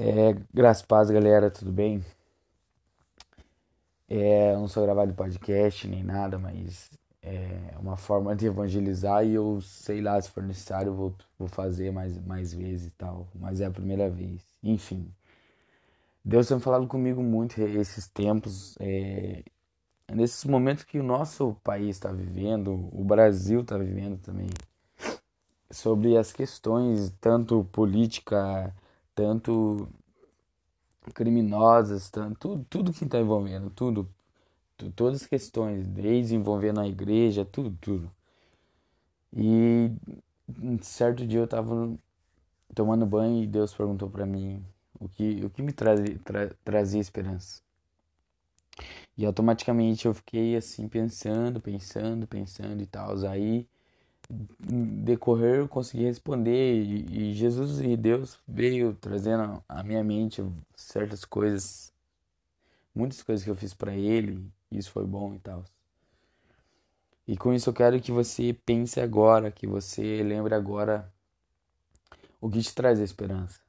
É, graças paz, galera, tudo bem? É, eu não sou gravado podcast nem nada, mas é uma forma de evangelizar e eu sei lá, se for necessário, vou, vou fazer mais, mais vezes e tal, mas é a primeira vez. Enfim, Deus tem falado comigo muito esses tempos, é, nesses momentos que o nosso país está vivendo, o Brasil está vivendo também, sobre as questões tanto política tanto criminosas, tanto, tudo, que está envolvendo, tudo, tu, todas as questões, desde envolvendo a igreja, tudo, tudo. E um certo dia eu estava tomando banho e Deus perguntou para mim o que, o que me trazia, tra, trazia esperança. E automaticamente eu fiquei assim pensando, pensando, pensando e tal. Aí decorrer eu consegui responder e, e, Jesus e Deus veio trazendo à minha mente certas coisas, muitas coisas que eu fiz para Ele, e isso foi bom e tal. E com isso eu quero que você pense agora, que você lembre agora o que te traz a esperança.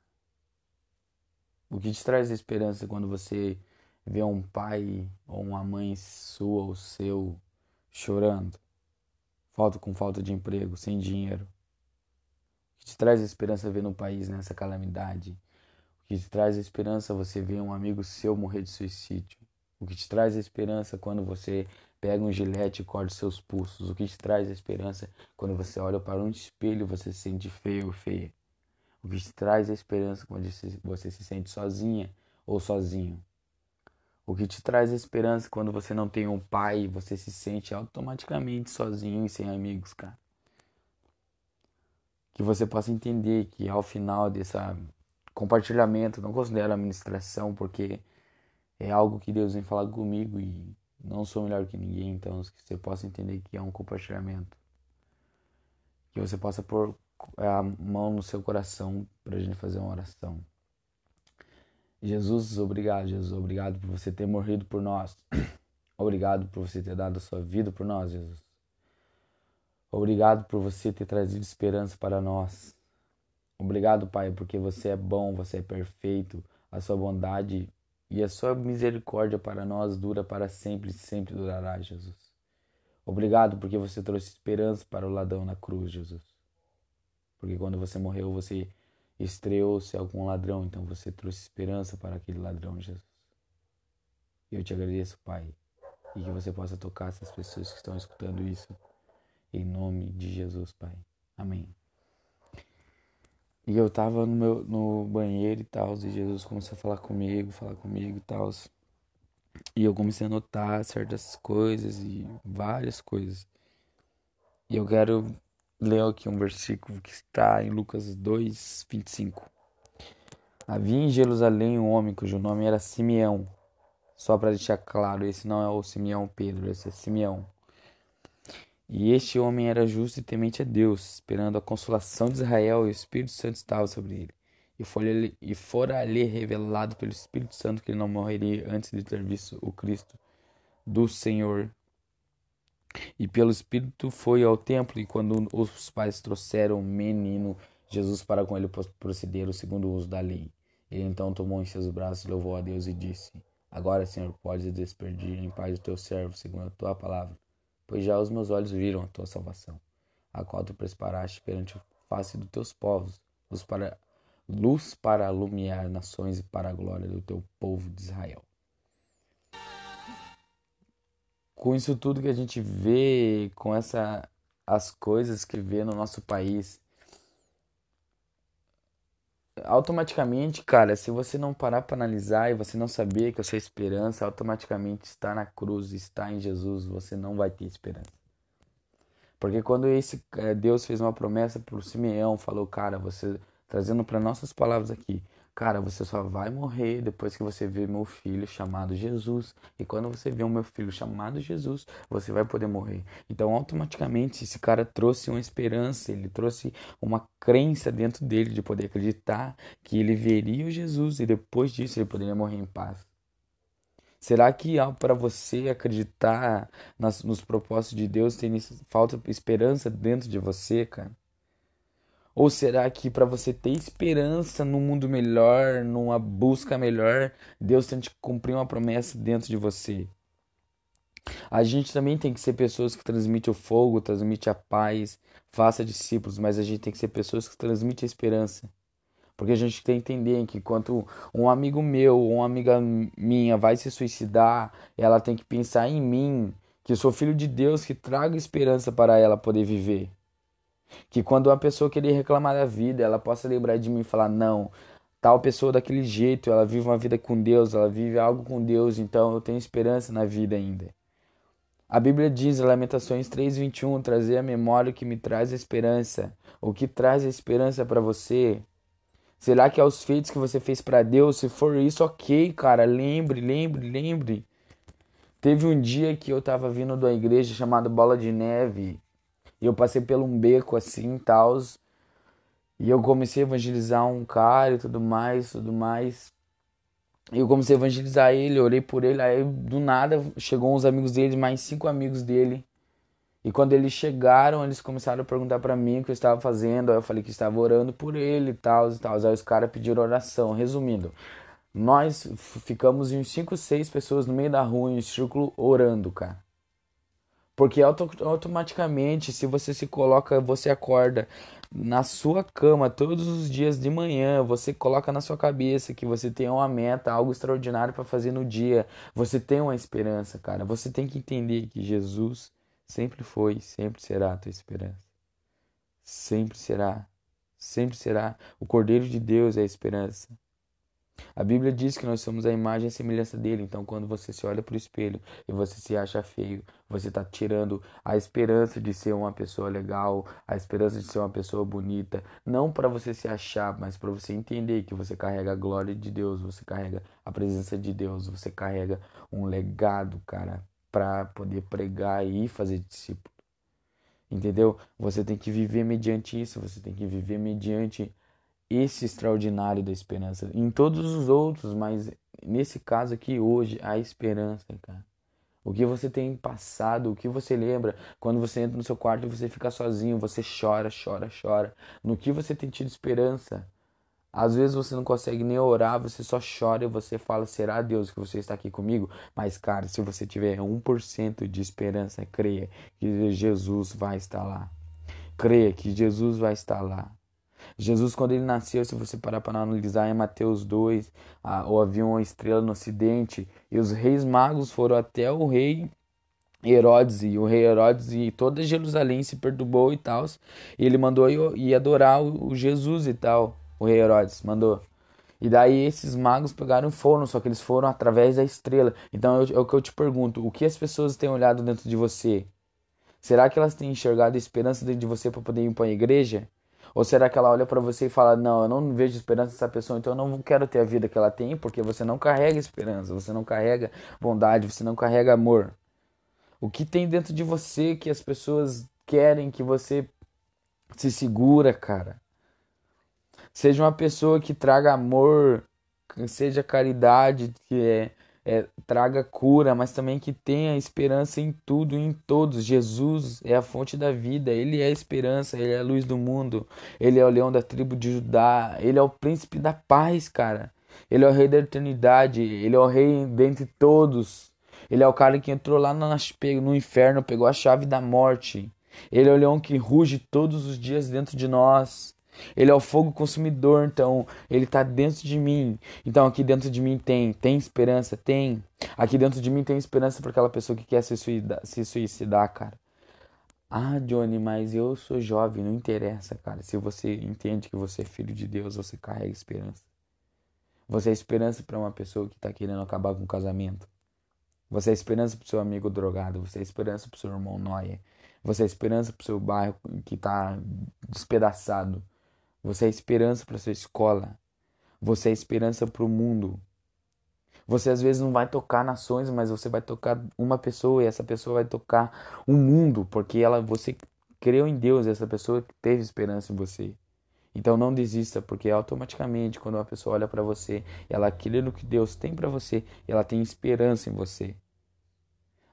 O que te traz a esperança quando você vê um pai ou uma mãe sua ou seu chorando falta com falta de emprego, sem dinheiro. O que te traz esperança ver no país nessa calamidade? O que te traz esperança você ver um amigo seu morrer de suicídio? O que te traz esperança quando você pega um gilete e corta seus pulsos? O que te traz esperança quando você olha para um espelho e você se sente feio ou feia? O que te traz esperança quando você se sente sozinha ou sozinho? O que te traz esperança quando você não tem um pai, você se sente automaticamente sozinho e sem amigos, cara. Que você possa entender que ao final desse compartilhamento, não considero administração, porque é algo que Deus vem falar comigo e não sou melhor que ninguém, então que você possa entender que é um compartilhamento. Que você possa pôr a mão no seu coração para a gente fazer uma oração. Jesus, obrigado, Jesus, obrigado por você ter morrido por nós. Obrigado por você ter dado a sua vida por nós, Jesus. Obrigado por você ter trazido esperança para nós. Obrigado, Pai, porque você é bom, você é perfeito. A sua bondade e a sua misericórdia para nós dura para sempre e sempre durará, Jesus. Obrigado porque você trouxe esperança para o ladrão na cruz, Jesus. Porque quando você morreu, você estreou-se algum ladrão, então você trouxe esperança para aquele ladrão, Jesus. Eu te agradeço, Pai, e que você possa tocar essas pessoas que estão escutando isso, em nome de Jesus, Pai. Amém. E eu tava no, meu, no banheiro e tal, e Jesus começou a falar comigo, falar comigo e tal. E eu comecei a notar certas coisas e várias coisas. E eu quero ler aqui um versículo que está em Lucas 2, 25. Havia em Jerusalém um homem cujo nome era Simeão. Só para deixar claro, esse não é o Simeão Pedro, esse é Simeão. E este homem era justo e temente a Deus, esperando a consolação de Israel, e o Espírito Santo estava sobre ele. E, foi, e fora ali revelado pelo Espírito Santo que ele não morreria antes de ter visto o Cristo do Senhor e pelo Espírito foi ao templo, e quando os pais trouxeram o menino Jesus para com ele procederam segundo o uso da lei. Ele então tomou em seus braços, louvou a Deus e disse: Agora, Senhor, podes despedir em paz o teu servo, segundo a tua palavra, pois já os meus olhos viram a tua salvação, a qual tu preparaste perante a face dos teus povos, luz para, luz para iluminar nações e para a glória do teu povo de Israel com isso tudo que a gente vê, com essa as coisas que vê no nosso país, automaticamente, cara, se você não parar para analisar e você não saber que a sua esperança automaticamente está na cruz, está em Jesus, você não vai ter esperança. Porque quando esse eh, Deus fez uma promessa para o Simeão, falou, cara, você trazendo para nossas palavras aqui, Cara, você só vai morrer depois que você ver meu filho chamado Jesus. E quando você vê o meu filho chamado Jesus, você vai poder morrer. Então, automaticamente, esse cara trouxe uma esperança, ele trouxe uma crença dentro dele de poder acreditar que ele veria o Jesus e depois disso ele poderia morrer em paz. Será que para você acreditar nas, nos propósitos de Deus tem falta esperança dentro de você, cara? Ou será que para você ter esperança num mundo melhor, numa busca melhor, Deus tem que cumprir uma promessa dentro de você? A gente também tem que ser pessoas que transmitem o fogo, transmitem a paz, faça discípulos, mas a gente tem que ser pessoas que transmitem a esperança. Porque a gente tem que entender que quando um amigo meu ou uma amiga minha vai se suicidar, ela tem que pensar em mim, que eu sou filho de Deus, que traga esperança para ela poder viver. Que quando uma pessoa querer reclamar da vida, ela possa lembrar de mim e falar: não, tal pessoa daquele jeito, ela vive uma vida com Deus, ela vive algo com Deus, então eu tenho esperança na vida ainda. A Bíblia diz, Lamentações 3:21, trazer a memória que me traz a esperança. O que traz a esperança para você? Será que é os feitos que você fez para Deus? Se for isso, OK, cara, lembre, lembre, lembre. Teve um dia que eu tava vindo da igreja chamada Bola de Neve, e eu passei por um beco assim, tal, e eu comecei a evangelizar um cara e tudo mais, tudo mais. Eu comecei a evangelizar ele, orei por ele, aí do nada chegou uns amigos dele, mais cinco amigos dele. E quando eles chegaram, eles começaram a perguntar para mim o que eu estava fazendo. Aí eu falei que estava orando por ele e tal e tal. Aí os caras pediram oração. Resumindo, nós ficamos em cinco, seis pessoas no meio da rua, em um círculo, orando, cara. Porque auto automaticamente, se você se coloca, você acorda na sua cama todos os dias de manhã, você coloca na sua cabeça que você tem uma meta, algo extraordinário para fazer no dia, você tem uma esperança, cara. Você tem que entender que Jesus sempre foi, sempre será a tua esperança. Sempre será, sempre será. O Cordeiro de Deus é a esperança. A Bíblia diz que nós somos a imagem e a semelhança dele. Então, quando você se olha para o espelho e você se acha feio, você está tirando a esperança de ser uma pessoa legal, a esperança de ser uma pessoa bonita. Não para você se achar, mas para você entender que você carrega a glória de Deus, você carrega a presença de Deus, você carrega um legado, cara, para poder pregar e fazer discípulo. Entendeu? Você tem que viver mediante isso, você tem que viver mediante esse extraordinário da esperança. Em todos os outros, mas nesse caso aqui hoje, a esperança, cara. O que você tem passado, o que você lembra quando você entra no seu quarto e você fica sozinho, você chora, chora, chora. No que você tem tido esperança. Às vezes você não consegue nem orar, você só chora e você fala: será Deus que você está aqui comigo? Mas, cara, se você tiver 1% de esperança, creia que Jesus vai estar lá. Creia que Jesus vai estar lá. Jesus, quando ele nasceu, se você parar para analisar em Mateus 2, a, ou havia uma estrela no ocidente, e os reis magos foram até o rei Herodes, e o rei Herodes e toda Jerusalém se perturbou e tal, e ele mandou ir, adorar o, o Jesus e tal, o rei Herodes mandou. E daí esses magos pegaram e foram, só que eles foram através da estrela. Então é o que eu te pergunto: o que as pessoas têm olhado dentro de você? Será que elas têm enxergado esperança dentro de você para poder ir para a igreja? Ou será que ela olha para você e fala: Não, eu não vejo esperança nessa pessoa, então eu não quero ter a vida que ela tem, porque você não carrega esperança, você não carrega bondade, você não carrega amor. O que tem dentro de você que as pessoas querem que você se segura, cara? Seja uma pessoa que traga amor, seja caridade, que é é, traga cura, mas também que tenha esperança em tudo e em todos. Jesus é a fonte da vida, ele é a esperança, ele é a luz do mundo, ele é o leão da tribo de Judá, ele é o príncipe da paz, cara. Ele é o rei da eternidade, ele é o rei dentre todos. Ele é o cara que entrou lá no inferno, pegou a chave da morte. Ele é o leão que ruge todos os dias dentro de nós. Ele é o fogo consumidor, então ele está dentro de mim. Então aqui dentro de mim tem, tem esperança, tem. Aqui dentro de mim tem esperança para aquela pessoa que quer se suicidar, se suicidar, cara. Ah, Johnny, mas eu sou jovem, não interessa, cara. Se você entende que você é filho de Deus, você carrega esperança. Você é esperança para uma pessoa que está querendo acabar com o casamento. Você é esperança para seu amigo drogado. Você é esperança para seu irmão noia. Você é esperança para seu bairro que está despedaçado. Você é esperança para sua escola. Você é esperança para o mundo. Você às vezes não vai tocar nações, mas você vai tocar uma pessoa e essa pessoa vai tocar o mundo, porque ela você creu em Deus, essa pessoa teve esperança em você. Então não desista, porque automaticamente quando uma pessoa olha para você, ela no que Deus tem para você, ela tem esperança em você.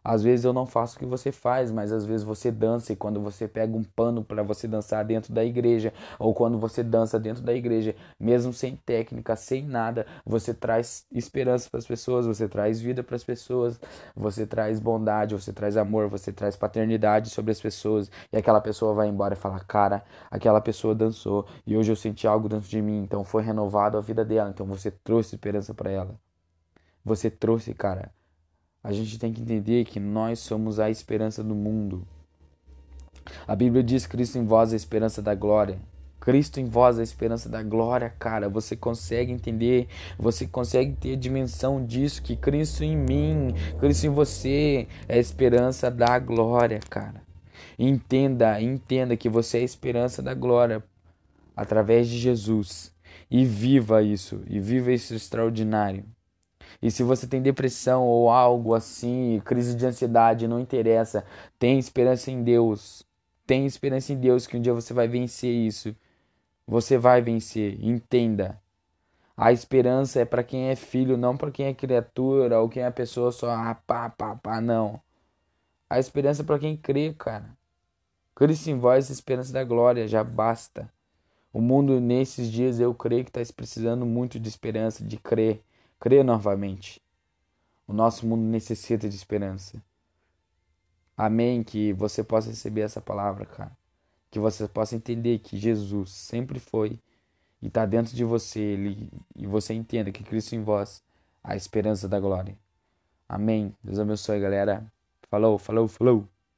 Às vezes eu não faço o que você faz, mas às vezes você dança e quando você pega um pano para você dançar dentro da igreja, ou quando você dança dentro da igreja, mesmo sem técnica, sem nada, você traz esperança para as pessoas, você traz vida para as pessoas, você traz bondade, você traz amor, você traz paternidade sobre as pessoas, e aquela pessoa vai embora e fala: "Cara, aquela pessoa dançou e hoje eu senti algo dentro de mim, então foi renovado a vida dela". Então você trouxe esperança para ela. Você trouxe, cara, a gente tem que entender que nós somos a esperança do mundo. A Bíblia diz: Cristo em vós a esperança da glória. Cristo em vós a esperança da glória, cara. Você consegue entender, você consegue ter a dimensão disso que Cristo em mim, Cristo em você é a esperança da glória, cara. Entenda, entenda que você é a esperança da glória através de Jesus e viva isso, e viva isso extraordinário. E se você tem depressão ou algo assim, crise de ansiedade, não interessa. Tem esperança em Deus. Tem esperança em Deus que um dia você vai vencer isso. Você vai vencer. Entenda. A esperança é para quem é filho, não para quem é criatura ou quem é pessoa só. Ah, pá, pá, pá, não. A esperança é para quem crê, cara. Cristo em voz, esperança da glória, já basta. O mundo nesses dias eu creio que está precisando muito de esperança, de crer. Creia novamente. O nosso mundo necessita de esperança. Amém. Que você possa receber essa palavra, cara. Que você possa entender que Jesus sempre foi e está dentro de você. Ele, e você entenda que Cristo em vós, a esperança da glória. Amém. Deus abençoe, galera. Falou, falou, falou.